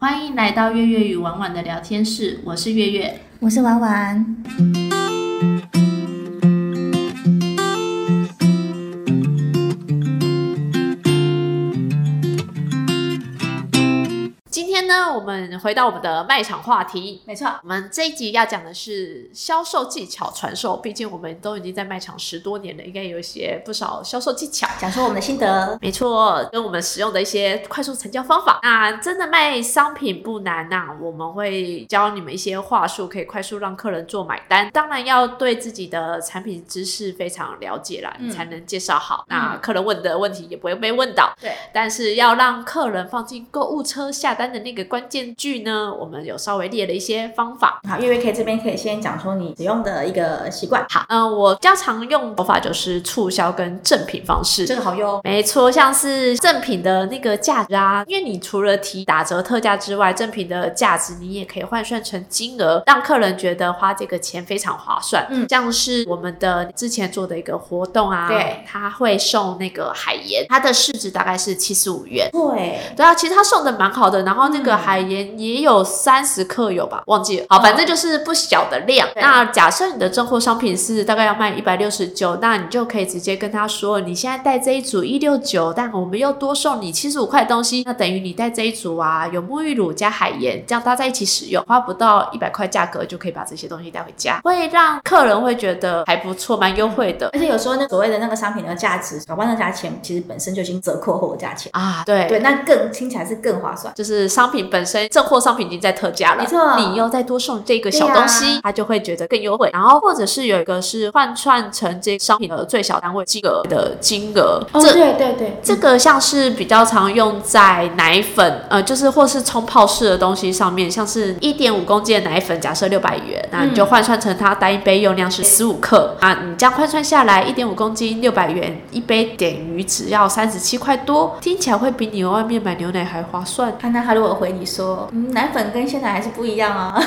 欢迎来到月月与婉婉的聊天室，我是月月。我是婉婉。我们回到我们的卖场话题。没错，我们这一集要讲的是销售技巧传授，毕竟我们都已经在卖场十多年了，应该有一些不少销售技巧。讲出我们的心得。没错，跟我们使用的一些快速成交方法。那真的卖商品不难呐、我们会教你们一些话术，可以快速让客人做买单。当然要对自己的产品知识非常了解啦，你才能介绍好。那客人问的问题也不会被问到。对，但是要让客人放进购物车下单的那个关键句呢，我们有稍微列了一些方法。好，月月可以这边可以先讲说你使用的一个习惯。好，嗯、我较常用的手法就是促销跟赠品方式。这个好用。没错，像是赠品的那个价值啊，因为你除了提打折特价之外，赠品的价值你也可以换算成金额，让客人觉得花这个钱非常划算。嗯像是我们的之前做的一个活动啊，对，他会送那个海盐，它的市值大概是七十五元。对，对啊，其实他送的蛮好的，然后那个嗯海盐也有三十克有吧，忘记了。好，反正就是不小的量。那假设你的正货商品是大概要卖一百六十九，那你就可以直接跟他说，你现在带这一组一六九，但我们又多送你七十五块东西，那等于你带这一组啊，有沐浴乳加海盐，这样搭在一起使用，花不到一百块价格就可以把这些东西带回家，会让客人会觉得还不错，蛮优惠的而且有时候那所谓的那个商品的价值，搞不好那价钱其实本身就已经折扣后的价钱。啊。对对，那更听起来是更划算。就是商品本身正货商品已经在特价了，没错你又再多送这个小东西，啊他就会觉得更优惠。然后或者是有一个是换算成这商品的最小单位金额的金额，哦，这。对对对，这个像是比较常用在奶粉，呃，就是或是冲泡式的东西上面，像是一点五公斤的奶粉，假设六百元，那你就换算成它单一杯用量是十五克啊，你这样换算下来，一点五公斤六百元一杯，等于只要三十七块多，听起来会比你外面买牛奶还划算。看那他如果回你说，嗯，奶粉跟鲜奶还是不一样啊，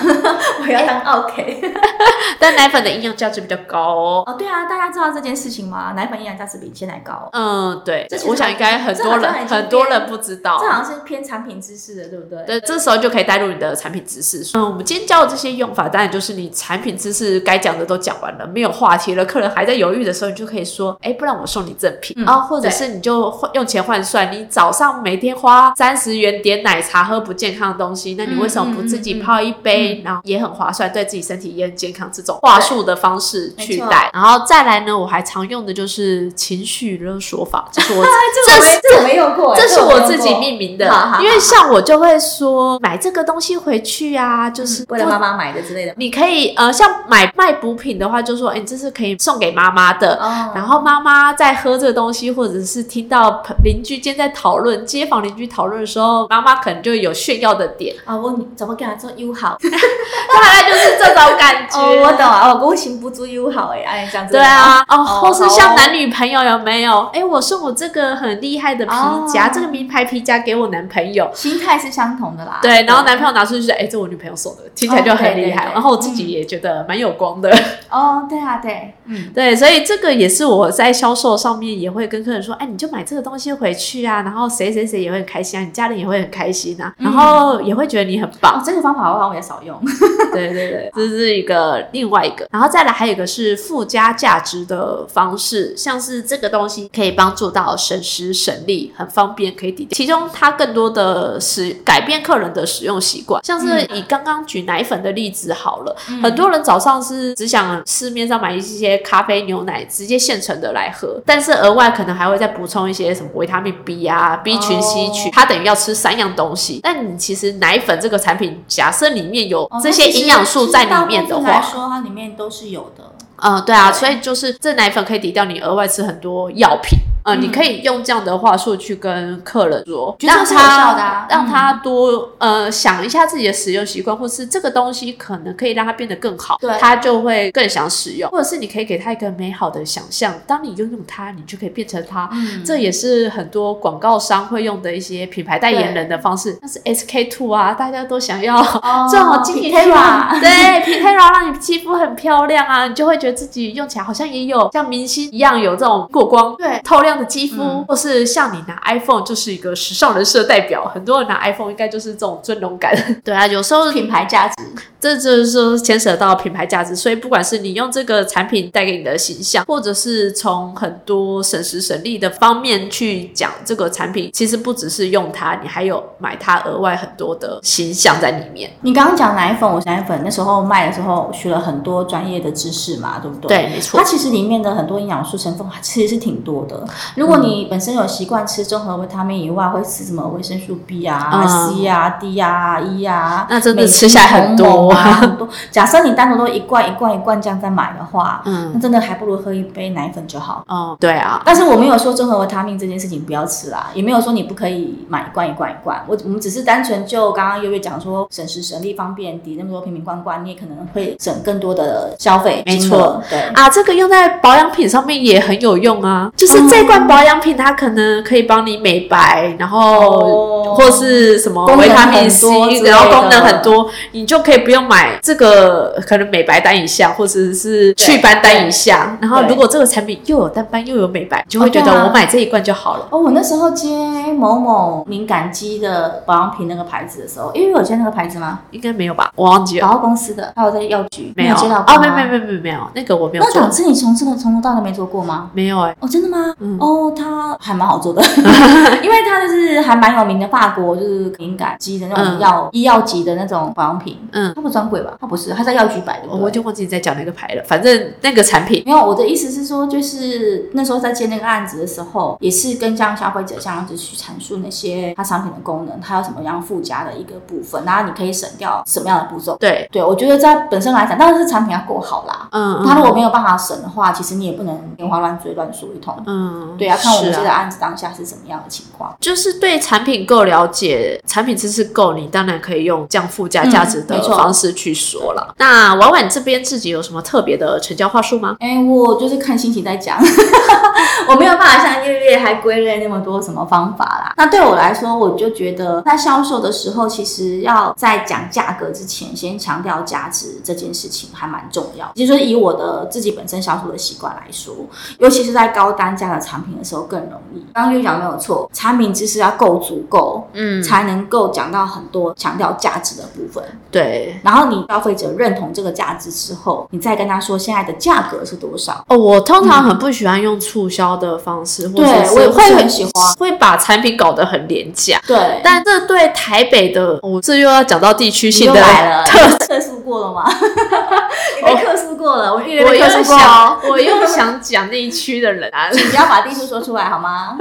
我要当 OK。但奶粉的营养价值比较高哦。哦，对啊，大家知道这件事情吗？奶粉营养价值比鲜奶高。嗯，对这我想应该很多人很多人不知道这。好像是偏产品知识的，对不对？对，这时候就可以带入你的产品知识。嗯，我们今天教的这些用法，当然就是你产品知识该讲的都讲完了，没有话题了，客人还在犹豫的时候，你就可以说，哎，不然我送你赠品嗯啊、或者是你就换用钱换算，你早上每天花三十元点奶茶喝不健康的东西，那你为什么不自己泡一杯，然后也很划算，对自己身体也很健康，这种话术的方式去带。然后再来呢，我还常用的就是情绪勒索法，这是我 这个我没这个我没用过，这是我自己命名的因为像我就会说买这个东西回去啊，就是为了妈妈买的之类的。你可以呃，像买卖补品的话，就说哎，你这是可以送给妈妈的。哦然后妈妈在喝这个东西，或者是听到朋邻居间在讨论、街坊邻居讨论的时候，妈妈可能就有炫耀的点，啊，我怎么给他做友好？大概就是这种感觉。哦，我懂啊，哦，我行不足友好哎，哎，这样子。对啊，哦，哦或是像男女朋友有没有？哎，我送我这个很厉害的皮夹，哦这个名牌皮夹给我男朋友。心态是相同的啦。对，然后男朋友拿出去说：“哎、这我女朋友送的，听起来就很厉害。哦对对对然后我自己也觉得蛮有光的。哦，对啊，对，嗯，对，所以这个也是我在销售上面也会跟客人说：“哎，你就买这个东西回去啊，然后谁谁谁也会很开心啊，你家人也会很开心啊，然后也会觉得你很棒。哦，这个方法我好像也少用。对对对，这是一个另外一个，然后再来还有一个是附加价值的方式，像是这个东西可以帮助到省时省力，很方便，可以抵。其中它更多的使改变客人的使用习惯，像是以刚刚举奶粉的例子好了，很多人早上是只想市面上买一些咖啡、牛奶直接现成的来喝，但是额外可能还会再补充一些什么维他命 B 啊、B 群、C 群，它等于要吃三样东西。但你其实奶粉这个产品，假设里面有哦这些营养素在里面的话，说，它里面都是有的。嗯，对啊，对所以就是这奶粉可以抵掉你额外吃很多药品。呃，嗯。你可以用这样的话术去跟客人说，让他让他多呃想一下自己的使用习惯，或是这个东西可能可以让他变得更好，对他就会更想使用，或者是你可以给他一个美好的想象，当你拥有它，你就可以变成它。嗯，这也是很多广告商会用的一些品牌代言人的方式，像是 SK two 啊，大家都想要哦 这种精品对 e r a 让你肌肤很漂亮啊，你就会觉得自己用起来好像也有像明星一样有这种过光、对透亮亮的肌肤，或是像你拿 iPhone 就是一个时尚人士的代表，很多人拿 iPhone 应该就是这种尊荣感。对啊，有时候品牌价值，这就是说牵扯到品牌价值，所以不管是你用这个产品带给你的形象，或者是从很多省时省力的方面去讲这个产品，其实不只是用它，你还有买它额外很多的形象在里面。你刚刚讲奶粉，我奶粉那时候卖的时候学了很多专业的知识嘛，对不对？对，没错。它其实里面的很多营养素成分其实是挺多的。如果你本身有习惯吃综合维他命以外，会吃什么维生素 B 啊、C 啊、D 啊、E 啊，那真的吃下来很多啊，很多。假设你单独都一罐一罐一罐这样在买的话，嗯，那真的还不如喝一杯奶粉就好。哦，对啊。但是我没有说综合维他命这件事情不要吃啦，也没有说你不可以买一罐一罐一罐。我我们只是单纯就刚刚月月讲说省时省力方便，抵那么多瓶瓶罐罐，你也可能会省更多的消费。没错，对啊，这个用在保养品上面也很有用啊。就是这罐保养品，它可能可以帮你美白，然后或是什么维他命 C，然后功能很多，你就可以不用买这个可能美白单一下，或者是祛斑单一下。然后如果这个产品又有淡斑又有美白，就会觉得我买这一罐就好了。哦，我那时候接某某敏感肌的保养品那个牌子的时候，因为有接那个牌子吗？应该没有吧，我忘记了。百货公司的，还有在药局没有接到哦，没有没有没有没有没有，那个我没有。那两次你从这个从头到尾没做过吗？没有哎。哦，真的吗？嗯。哦，它还蛮好做的，因为它就是还蛮有名的法国就是敏感肌的那种药医药级的那种保养品。嗯。它不专柜吧？他不是，他在药局摆的。我就忘记你在讲那个牌了。反正那个产品没有。我的意思是说，就是那时候在接那个案子的时候，也是跟这样消费者这样子去阐述那些它产品的功能，它有什么样附加的一个部分，然后你可以省掉什么样的步骤。对对，我觉得在本身来讲，当然是产品要够好啦。嗯。他如果没有办法省的话，其实你也不能天花乱坠乱说一通。嗯。对啊，看我们接的案子当下是什么样的情况。就是对产品够了解，产品知识够，你当然可以用降附加价值的方式去说了。那婉婉这边自己有什么特别的成交话术吗？哎，我就是看心情在讲，我没有办法像月月还归类那么多什么方法啦。那对我来说，我就觉得在销售的时候，其实要在讲价格之前，先强调价值这件事情还蛮重要。就是以我的自己本身销售的习惯来说，尤其是在高单价的产品的时候更容易。刚刚月讲没有错，产品知识要够足够，嗯，才能够讲到很多强调价值的部分。对，然后你消费者认同这个价值之后，你再跟他说现在的价格是多少。哦，我通常很不喜欢用促销的方式，对我也会很喜欢，会把产品搞得很廉价。对，但这对台北的，我这又要讲到地区性的特特殊过了吗？你被特殊过了，我越我又想，我又想讲那一区的人啊，你不要把地区说出来好吗？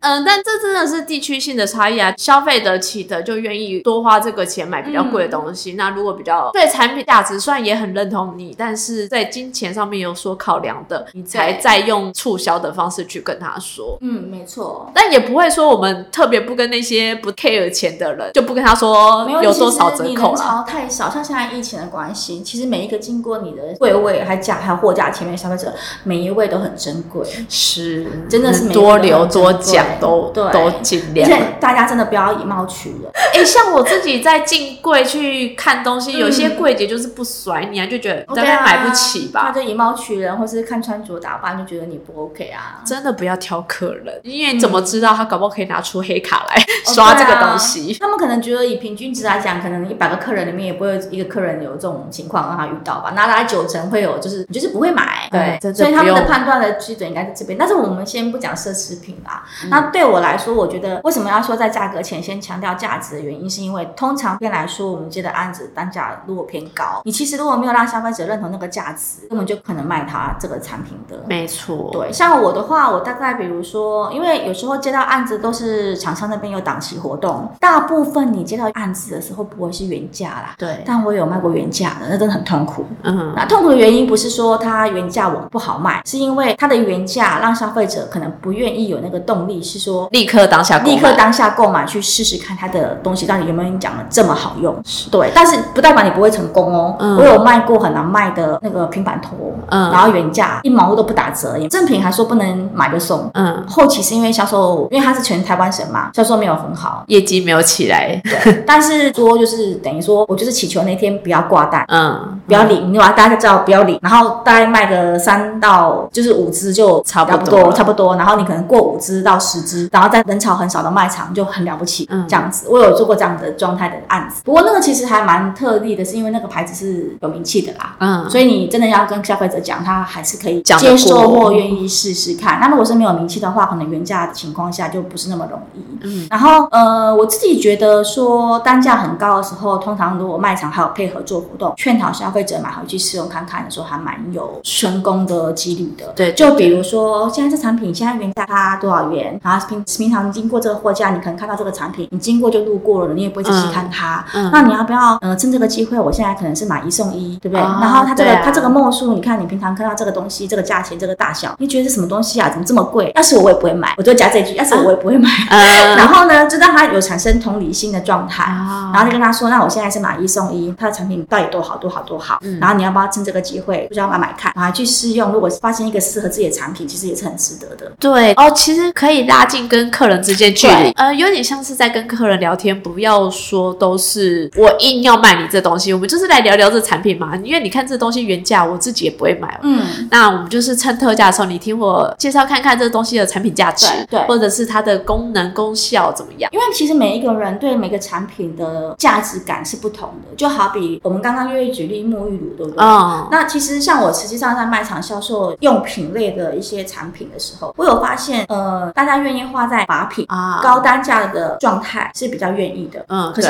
嗯，但这真的是地区性的差异啊，消费得起的就愿意多花这个钱买比较贵的东西。那如果比较对产品价值，虽然也很认同你，但是在金钱上面有所考量的，你才再用促销的方式去跟他说。嗯，没错。但也不会说我们特别不跟那些不 care 钱的人，就不跟他说有多少折扣了。太少，像现在疫情的关系，其实每一个经过你的柜位还价还有货架前面消费者，每一位都很珍贵。是，真的是多留多讲都都尽量。而且大家真的不要以貌取人。哎，像我自己在进柜去看东西，有些柜姐就是不甩你啊，就觉得大概买不起吧。他就以貌取人，或是看穿着打扮就觉得你不 OK 啊。真的不要挑客人，因为你怎么知道他搞不好可以拿出黑卡来刷这个东西？他们可能觉得以平均值来讲，可能一百个客人里面也不会一个客人有这种情况让他遇到吧。拿来九成会有，就是你就是不会买。对，所以他们的判断的基准应该在这边。但是我们先不讲奢侈品啦。那对我来说，我觉得为什么要说在价格前先强调价值的原因，是因为通常边来说，我们接的案子单价如果偏高，你其实如果没有让消费者认同那个价值，根本就可能卖他这个产品的。没错。对，像我的话，我大概比如说，因为有时候接到案子都是厂商那边有档期活动，大部分你接到案子的时候不会是原价啦。对。但我有卖过原价的，那真的很痛苦。嗯。那痛苦的原因不是说它原价我不好卖，是因为它的原价让消费者可能不愿意有那个动力，是说立刻当下立刻当下购买去试试看它的东西到底有没有你讲的这么好用。对。但是不代表你不会成功哦。嗯。我有卖过很难卖的那个平板拖，嗯，然后原价一毛都不打折，正品还说不能买就送。嗯。后期是因为销售，因为它是全台湾省嘛，销售没有很好，业绩没有起来。对。但是说就是等于说我就是祈求那天不要挂单，嗯，不要领，你把大家知道不要领，然后大概卖个三到就是五只就差不多差不多。然后你可能过五只到十只，然后在人潮很少的卖场就很了不起，嗯这样子。我有做过这样的状态的案子，不过那个其实还蛮特例的，是因为那个牌子是有名气的啦。嗯，所以你真的要跟消费者讲，他还是可以接受或愿意试试看。那如果是没有名气的话，可能原价的情况下就不是那么容易。嗯然后呃，我自己觉得说单价很高的时候，通常如果卖场还有配合做活动，劝讨消费者买回去试用看看的时候，还蛮有成功的几率的。对就比如说现在这产品现在原价它多少元，然后平平常经过这个货架，你可能看到这个产品，你经过就路过了，你也不会仔细看它。嗯那你要不要呃趁这个机会，我现在可能是买一送一，对不对？哦然后它这个、它这个墨数，你看你平常看到这个东西，这个价钱，这个大小，你觉得是什么东西啊？怎么这么贵？要是我我也不会买，我就加这句，要是我我也不会买。嗯 然后呢，就让他有产生同理心的状态。啊然后就跟他说，那我现在是买一送一，它的产品到底多好多好多好，嗯然后你要不要趁这个机会，不知道买买看，然后去试用，如果发现一个适合自己的产品，其实也是很值得的。对哦，其实可以拉近跟客人之间距离，呃，有点像是在跟客人聊天，不要说都是我硬要卖你这东西，我们就是来聊聊这产品嘛。因为你看这东西原价，我自己也不会买。嗯，那我们就是趁特价的时候，你听我介绍看看这东西的产品价值，对对或者是它的功能功效怎么样。因为其实每一个人对每个产品的价值感是不同的，就好比我们刚刚约举例沐浴乳，对不对？哦，那其实像我实际上在卖场销售用品类的一些产品的时候，我有发现，呃，大家愿意花在把品、啊，高单价的状态是比较愿意的。嗯，可是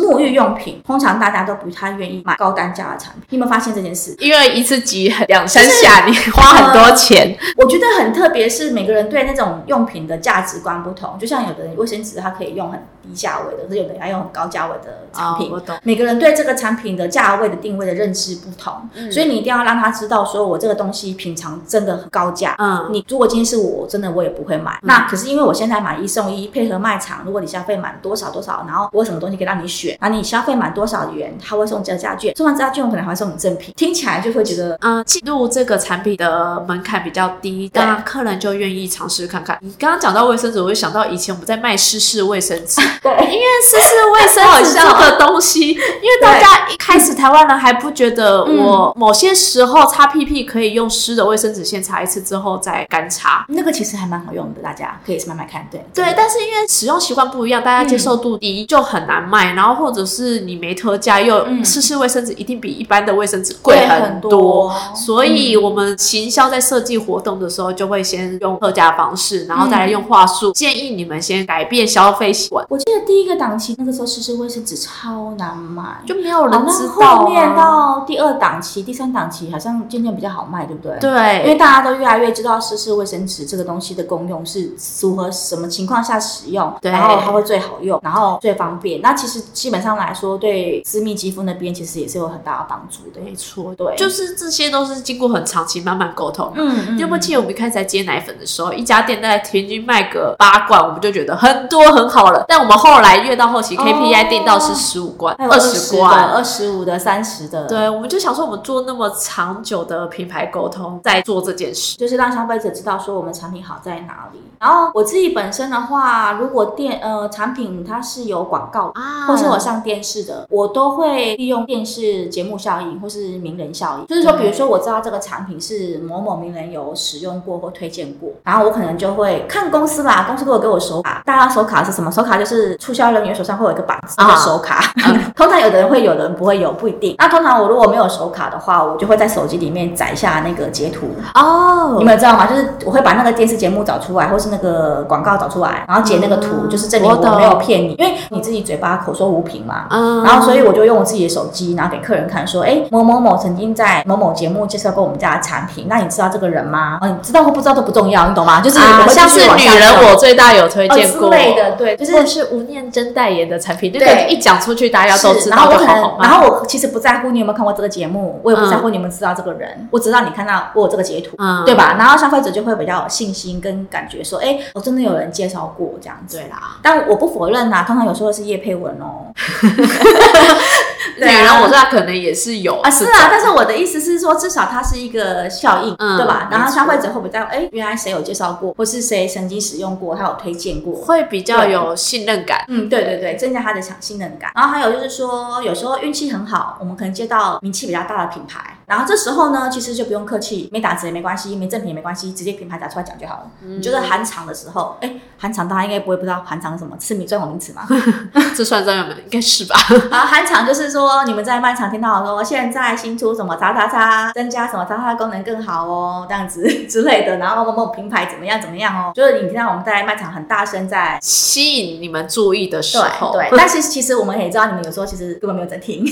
沐浴用品，通常大家都不太愿意买高单价的产品。你有没有发现这件事？因为一次挤很两三下，你花很多钱。我觉得很特别，是每个人对那种用品的价值观不同。就像有的人卫生纸，它可以用很低价位的，可是有的人要用很高价位的产品。哦我懂。每个人对这个产品的价位的定位的认知不同，嗯所以你一定要让他知道，说我这个东西平常真的很高价。嗯，你如果今天是我，真的我也不会买。那可是因为我现在买一送一，配合卖场，如果你消费满多少多少，然后我有什么东西可以让你选，然后你消费满多少元，他会送折价券，送完折价券我可能还会送你赠品，听起来就会觉得嗯，进入这个产品的门槛比较低，当然客人就愿意尝试看看。你刚刚讲到卫生纸，我就想到以前我们在卖湿式卫生纸，对。因为湿式卫生纸这个东西，因为大家一开始台湾人还不觉得我某些时候擦屁屁可以用湿的卫生纸先擦一次之后再干擦。那个其实还蛮好用的，大家可以慢慢看。对对，但是因为使用习惯不一样，大家接受度低，就很难卖。然后或者是你没特价，又嗯湿卫生纸一定比一般的卫生纸贵贵很很多所以我们行销在设计活动的时候，就会先用特价方式，然后再来用话术，建议你们先改变消费习惯，我记得第一个档期那个时候试试卫生纸超难买，就没有好人知后面啊。到第二档期、第三档期好像渐渐比较好卖，对不对？对因为，大家都越来越知道湿式卫生纸这个东西的功用是符合什么情况下使用，对然后它会最好用，然后最方便。那其实基本上来说，对私密肌肤那边其实也是有很大的帮助的。没错，对就是这些都是经过很长期慢慢沟通。嗯嗯你有没有记得我们一开始在接奶粉的时候，一家店大概平均卖个八罐，我们就觉得很多很好了。但我们后来越到后期、哦 KPI 定到是十五关、还有二十的、十罐，二十五的、三十的，对，我们就想说，我们做那么长久的品牌沟通，在做这件事。就是让消费者知道说我们产品好在哪里。然后我自己本身的话，如果电呃产品它是有广告。啊或是我上电视的，我都会利用电视节目效应或是名人效应。就是说，比如说我知道这个产品是某某名人有使用过或推荐过，然后我可能就会看公司啦，公司如果给我手卡，大家手卡是什么？手卡就是促销人员手上会有一个板子啊的手卡，通常有的人会有，的人不会有，不一定。那通常我如果没有手卡的话，我就会在手机里面载下那个截图，哦你们知道吗？就是我会把那个电视节目找出来，或是那个广告找出来，然后截那个图，嗯就是证明我没有骗你，因为你自己嘴巴口说无凭嘛。嗯然后，所以我就用我自己的手机，然后给客人看，说，哎，某某某曾经在某某节目介绍过我们家的产品，那你知道这个人吗？哦，你知道或不知道都不重要，你懂吗？就是像是女人我最大有推哦之荐过类的，对，就是是吴念真代言的产品，那个对一讲出去，大家都知道就好好，卖。然后我其实不在乎你有没有看过这个节目，我也不在乎你们知道这个人，我知道你看到我有这个截图，嗯对吧？然后消费者就会比较有信心跟感觉说，哎，我真的有人介绍过这样子。对啦，但我不否认啊、通常有时候是叶佩文哦。女人我知道可能也是有啊，是啊，但是我的意思是说，至少它是一个效应，嗯对吧？然后消费者会比较，哎，原来谁有介绍过，或是谁曾经使用过，他有推荐过，会比较有信任感。嗯，对对对，增加他的强信任感。然后还有就是说，有时候运气很好，我们可能接到名气比较大的品牌，然后这时候呢，其实就不用客气，没打折也没关系，没赠品也没关系，直接品牌打出来讲就好了。你觉得韩厂的时候，哎，韩厂大家应该不会不知道韩厂是什么，是米专有名词吗？这算专有名，应该是吧？啊，韩厂就是说你们在卖场听到说现在新出什么叉叉叉，增加什么叉叉功能更好哦，这样子之类的，然后某某品牌怎么样怎么样哦，就是你听到我们在卖场很大声在吸引你们注意的时候，对，但是其实我们也知道你们有时候其实根本没有在听，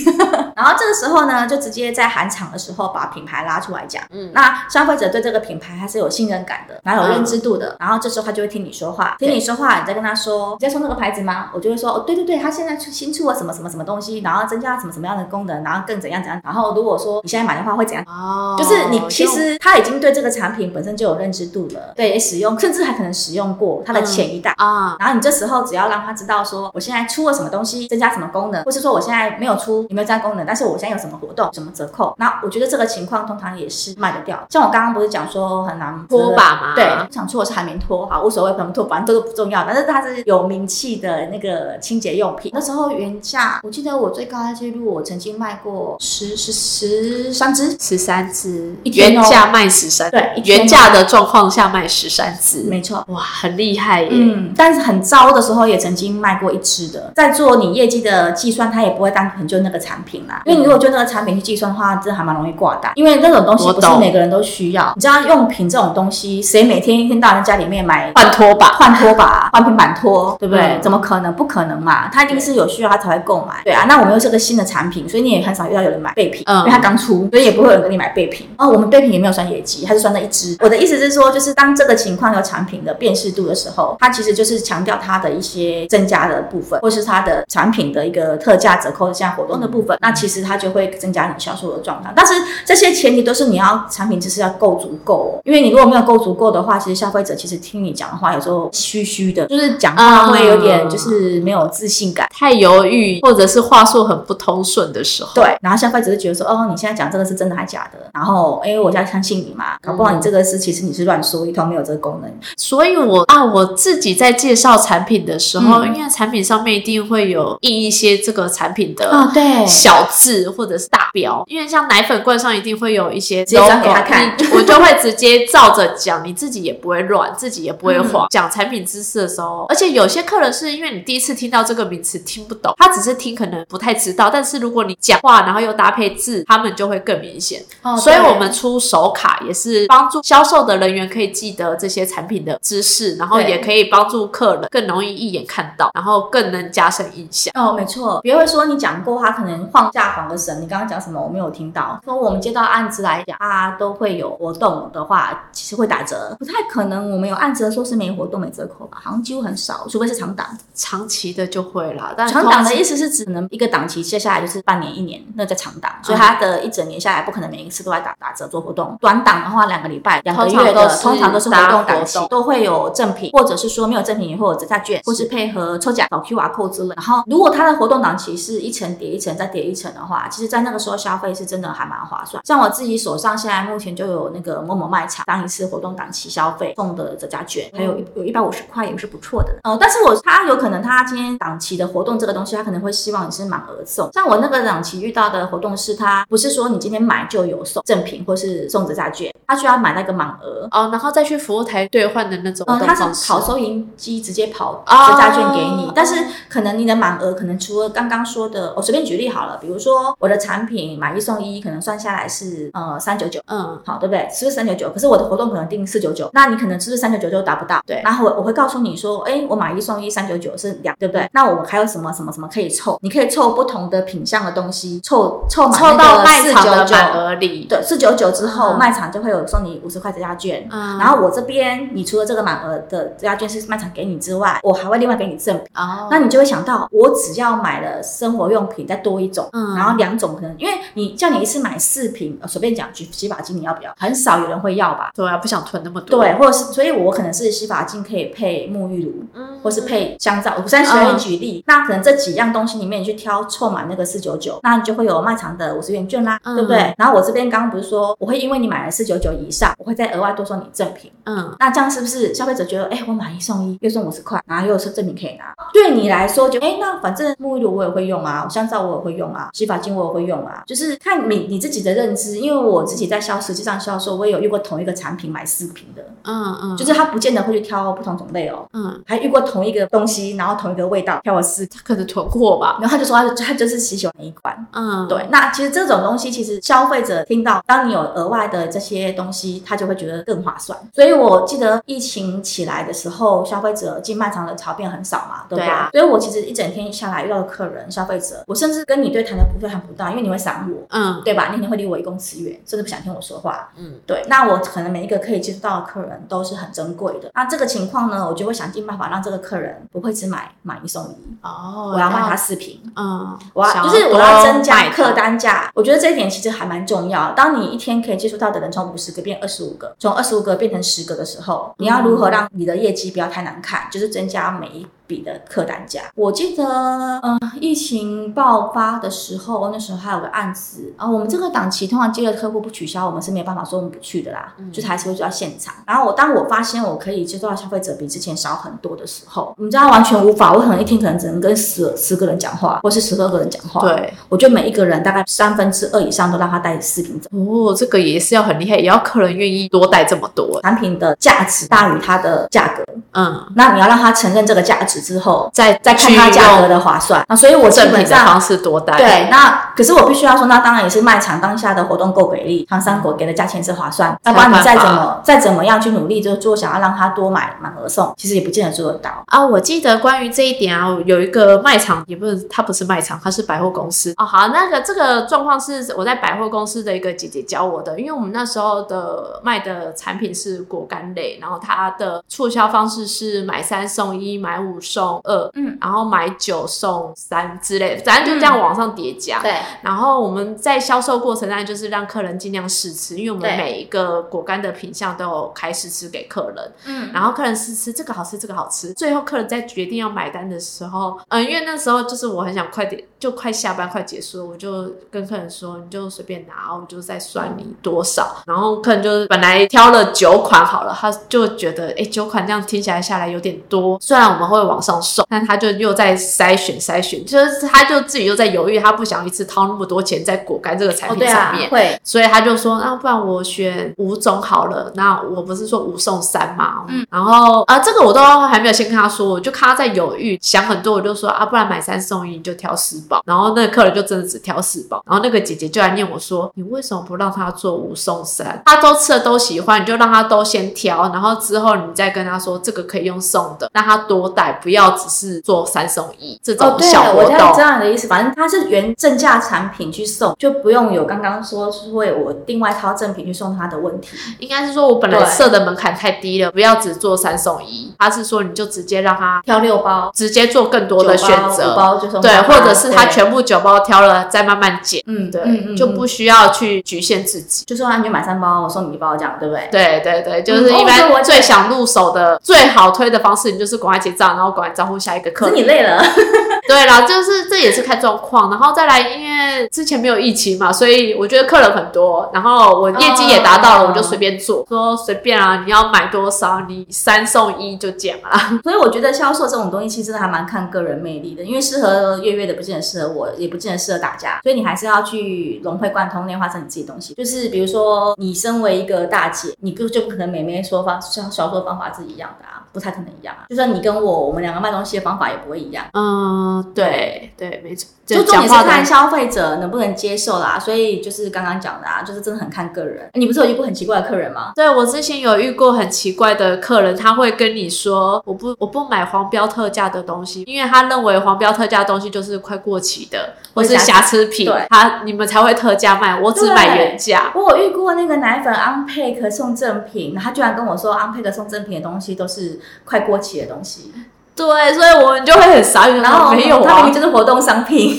然后这个时候呢，就直接在喊场的时候把品牌拉出来讲，嗯，那消费者对这个品牌还是有信任感的，然后有认知度的，然后这时候他就会听你说话，听你说话，你再跟他说你在说那个牌子吗？我就会说哦，对对对，他现在出新出了什么什么什么东西，然后增加什么什么样的功能，然后更怎样怎样，然后如果说你现在买的话会怎样？哦，就是你其实他已经对这个产品本身就有认知度了，对，使用甚至还可能使用过它的前一代。啊，然后你这时候只要让他知道说我现在出了什么东西，增加什么功能，或是说我现在没有出，有没有这样功能，但是我现在有什么活动，什么折扣，那我觉得这个情况通常也是卖得掉。像我刚刚不是讲说很难拖把吗？对，想说的是海绵拖，好无所谓，怎么拖，反正都是不重要，但是它是有名气的那个清洁用品。那时候原价，我记得我最高的记录，我曾经卖过十十十三支，十三支，原价卖十三，对，原价的状况下卖十三支，没错，哇，很厉害耶。嗯，但是很糟的时候也曾经卖过一支的，在做你业绩的计算，它也不会单纯就那个产品啦，因为你如果就那个产品去计算的话，真的还蛮容易挂单，因为那种东西不是每个人都需要。你知道用品这种东西，谁每天一天到人家里面买换拖把、换拖把、换平板拖，对不对？怎么可能？不可能嘛，他一定是有需要他才会购买。对啊，那我们又是个新的产品，所以你也很少遇到有人买备品，因为它刚出，所以也不会有人跟你买备品。哦，我们备品也没有算业绩，还是算那一只。我的意思是说，就是当这个情况有产品的辨识度的时候，它其实就是强调它的一些增加的部分，或是它的产品的一个特价折扣、现在活动的部分，那其实它就会增加你销售的状态。但是这些前提都是你要产品知识要够足够，因为你如果没有够足够的话，其实消费者其实听你讲的话有时候虚虚的，就是讲话会有点就是没有自信感，太犹豫，或者是话术很不通顺的时候。对，然后消费者就觉得说，哦，你现在讲这个是真的还是假的？然后，哎，我现在相信你嘛，搞不好你这个是其实你是乱说，一通没有这个功能。所以我啊，我自己在介绍产品的时候，因为产品上面一定会有印一些这个产品的啊，对，小字或者是大标，因为像奶粉罐上一定会有一些 logo，给他看，我就会直接照着讲，你自己也不会乱，自己也不会慌。讲产品知识的时候，而且有些客人是因为你第一次听到这个名词听不懂，他只是听可能不太知道，但是如果你讲话然后又搭配字，他们就会更明显。哦，所以我们出手卡也是帮助销售的人员可以记得这些产品的知识，然后也可以帮助客人更容易一眼看到，然后更能加深印象。哦，没错，别会说你讲过他可能放假防个神，你刚刚讲什么我没有听到。说我们接到案子来讲啊，都会有活动的话，其实会打折，不太可能我们有案子说是没活动没折扣吧？好像几乎很少，除非是长档，长期的就会了。但长档的意思是只能一个档期接下来就是半年一年，那叫长档，所以它的一整年下来不可能每一次都在打打折做活动。短档的话，两个礼拜、两个月的，通常都是活动档期，都会有赠品，或者是说没有赠品也会有折价券，或是配合抽奖、扫 QR code 之类。然后，如果它的活动档期是一层叠一层再叠一层的话，其实在那个时候消费是真的还蛮划算。像我自己手上现在目前就有那个某某卖场当一次活动档期消费送的折价券，还有有一百五十块也是不错的。呃，但是我他有可能他今天档期的活动这个东西，他可能会希望你是满额送。像我那个档期遇到的活动是，他不是说你今天买就有送赠品或是送折价券，他需要买那个满额哦，然后再去服务台兑换的那种。呃，他是跑收银机直接跑折价券给你，但是可能你的满额可能除了刚刚说的，我随便举例好了，比如说我的产品买一送一，可能算下来是呃三九九，嗯，好，对不对？是不是三九九？可是我的活动可能定四九九，那你可能是不是三九九就达不到？对，然后我我会告诉你说，哎，我买一送一三九九是两，对不对？那我们还有什么什么什么可以凑？你可以凑不同的品相的东西，凑凑凑到卖场的满额里，对，四九九之后卖场就会有送你五十块折价券，然后我这边你除了这个满额的折价券是卖场给你之外，我还会另外给你赠品，哦，那你就会想到，我只要买了生活用品再多一种，嗯，然后两种可能，因为你叫你一次买四瓶，随便讲，洗洗发精你要不要？很少有人会要吧？对啊，不想囤那么多，对，或者是，所以我可能是洗发精可以配沐浴乳，嗯，或是配香皂，我先随便举例，那可能这几样东西里面你去挑凑满那个四九九，那你就会有卖场的五十元券啦，对不对？然后我这边刚刚不是说，我会因为你买了四九九以上，我会再额外多送你赠品，嗯，那这样是不是消费者觉得，哎，我买一送一，又送五十块，然后又是赠品可以拿，对你来说就，哎，那反正沐浴乳我也会用啊，香皂我也会用啊，洗发精我也会用啊，就是看你你自自己的认知，因为我自己在销实际上销售，我也有遇过同一个产品买四瓶的，嗯嗯，就是他不见得会去挑不同种类哦，嗯，还遇过同一个东西，然后同一个味道挑了四，他可能囤货吧，然后他就说他他就是喜欢那一款。嗯，对，那其实这种东西，其实消费者听到，当你有额外的这些东西，他就会觉得更划算。所以我记得疫情起来的时候，消费者进卖场的潮变很少嘛，对吧？对啊所以我其实一整天下来遇到的客人、消费者，我甚至跟你对谈的不对谈不到，因为你会闪我。嗯对吧？你可能会离我一公尺远，甚至不想听我说话。嗯，对。那我可能每一个可以接触到的客人都是很珍贵的。那这个情况呢，我就会想尽办法让这个客人不会只买买一送一，哦，我要卖他四瓶。嗯，我要想就是我要增加客，单价，我觉得这一点其实还蛮重要。当你一天可以接触到的人从五十个变二十五个，从二十五个变成十个的时候，你要如何让你的业绩不要太难看？就是增加每一笔的客单价。我记得，嗯、疫情爆发的时候，那时候还有个案子啊、我们这个档期通常接的客户不取消，我们是没有办法说我们不去的啦，就是还是会去到现场。然后我当我发现我可以接触到消费者比之前少很多的时候，你知道完全无法，我可能一天可能只能跟十十个人讲话，或是十二个人讲话。对，我觉得每一个人大概三分之二以上都让他带视频走，哦，这个也是要很厉害，也要客人愿意多带这么多，产品的价值大于它的价格。嗯，那你要让他承认这个价值之后，再再看它价格的划算。那所以我基正本上方式多单，对，那可是我必须要说，那当然也是卖场当下的活动够给力，厂商给给的价钱是划算，要不然你再怎么再怎么样去努力，就做想要让他多买满额送，其实也不见得做得到。啊，我记得关于这一点啊，有一个卖场，也不是，它不是卖场，它是百货公司。哦，好，那个这个状况是我在百货公司的一个姐姐教我的，因为我们那时候的卖的产品是果干类，然后它的促销方式是买三送一，买五送二，嗯，然后买九送三之类的，反正就这样往上叠加。对，然后我们在销售过程当中，就是让客人尽量试吃，因为我们每一个果干的品相都有开试吃给客人。嗯，然后客人试吃这个好吃，这个好吃。最后客人在决定要买单的时候，嗯、因为那时候就是我很想快点，就快下班快结束了，我就跟客人说，你就随便拿，我就再算你多少。然后客人就是本来挑了九款好了，他就觉得哎九款这样听起来下来有点多，虽然我们会往上送，但他就又在筛选筛选，就是他就自己又在犹豫，他不想一次掏那么多钱在果干这个产哦，品上面。，会，所以他就说，那不然我选五种好了。那我不是说五送三嘛？嗯，然后啊、这个我都还没有先跟他说，我就看他在犹豫，想很多，我就说啊，不然买三送一，你就挑四包。然后那个客人就真的只挑四包，然后那个姐姐就来念我说，你为什么不让他做五送三？他都吃的都喜欢，你就让他都先挑，然后之后你再跟他说这个可以用送的，让他多带，不要只是做三送一这哦，对种小活我知道动。这样的意思，反正它是原正价产品去送，就不用有刚刚说是为我另外掏赠品去送他的问题。应该是说我本来设的门槛太低了，不要只做三送一，他是说你就直接让他挑六包，直接做更多的选择，包就送对，或者是他全部九包挑了再慢慢减，嗯对，嗯嗯就不需要去局限自己。就说啊，你就买三包，我送你一包，这样对不对？对对对，就是一般最想入手的、最好推的方式，你就是赶快结账，然后赶快招呼下一个客人。你累了，对啦，就是这也是看状况，然后再来，因为之前没有疫情嘛，所以我觉得客人很多，然后我业绩也达到了，哦我就随便做，说随便啊，你要买多少，你三送一就这样啦。所以我觉得销售这种东西其实还蛮看个人魅力的，因为适合月月的不见得适合我，也不见得适合大家，所以你还是要去融会贯通，内化成你自己东西。就是比如说，你身为一个大姐，你就就不可能每每说方销销售方法是一样的啊，不太可能一样啊。就算你跟我，我们两个卖东西的方法也不会一样。嗯，对对，没错，就重点是看消费者能不能接受啦，所以就是刚刚讲的啊，就是真的很看个人。你不是有遇过很奇怪的客人吗？对我之前有遇过很奇怪的客人，他会跟你说，我不我不买黄标特价的东西，因为他认为黄标特价的东西就是快过期的，或是瑕疵品对，他你们才会特价卖，我只买原价。我有遇过那个奶粉 Unpack 送赠品，他居然跟我说 Unpack 送赠品的东西都是快过期的东西，对，所以我们就会很傻眼，然后没有啊。它明明，就是活动商品，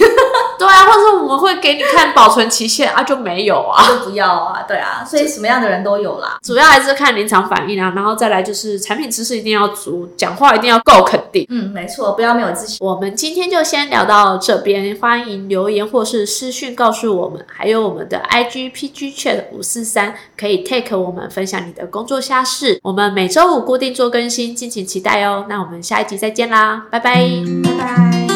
对啊，或者我们会给你看保存期限啊，就没有啊。就不要啊，对啊，所以什么样的人都有啦。主要还是看临场反应啊，然后再来就是产品知识一定要足，讲话一定要够肯定。嗯，没错，不要没有自信。我们今天就先聊到这边，欢迎留言或是私讯告诉我们，还有我们的 IG PG Chat 五四三可以 take 我们分享你的工作虾事。我们每周五固定做更新，敬请期待哦。那我们下一集再见啦，拜拜。拜拜。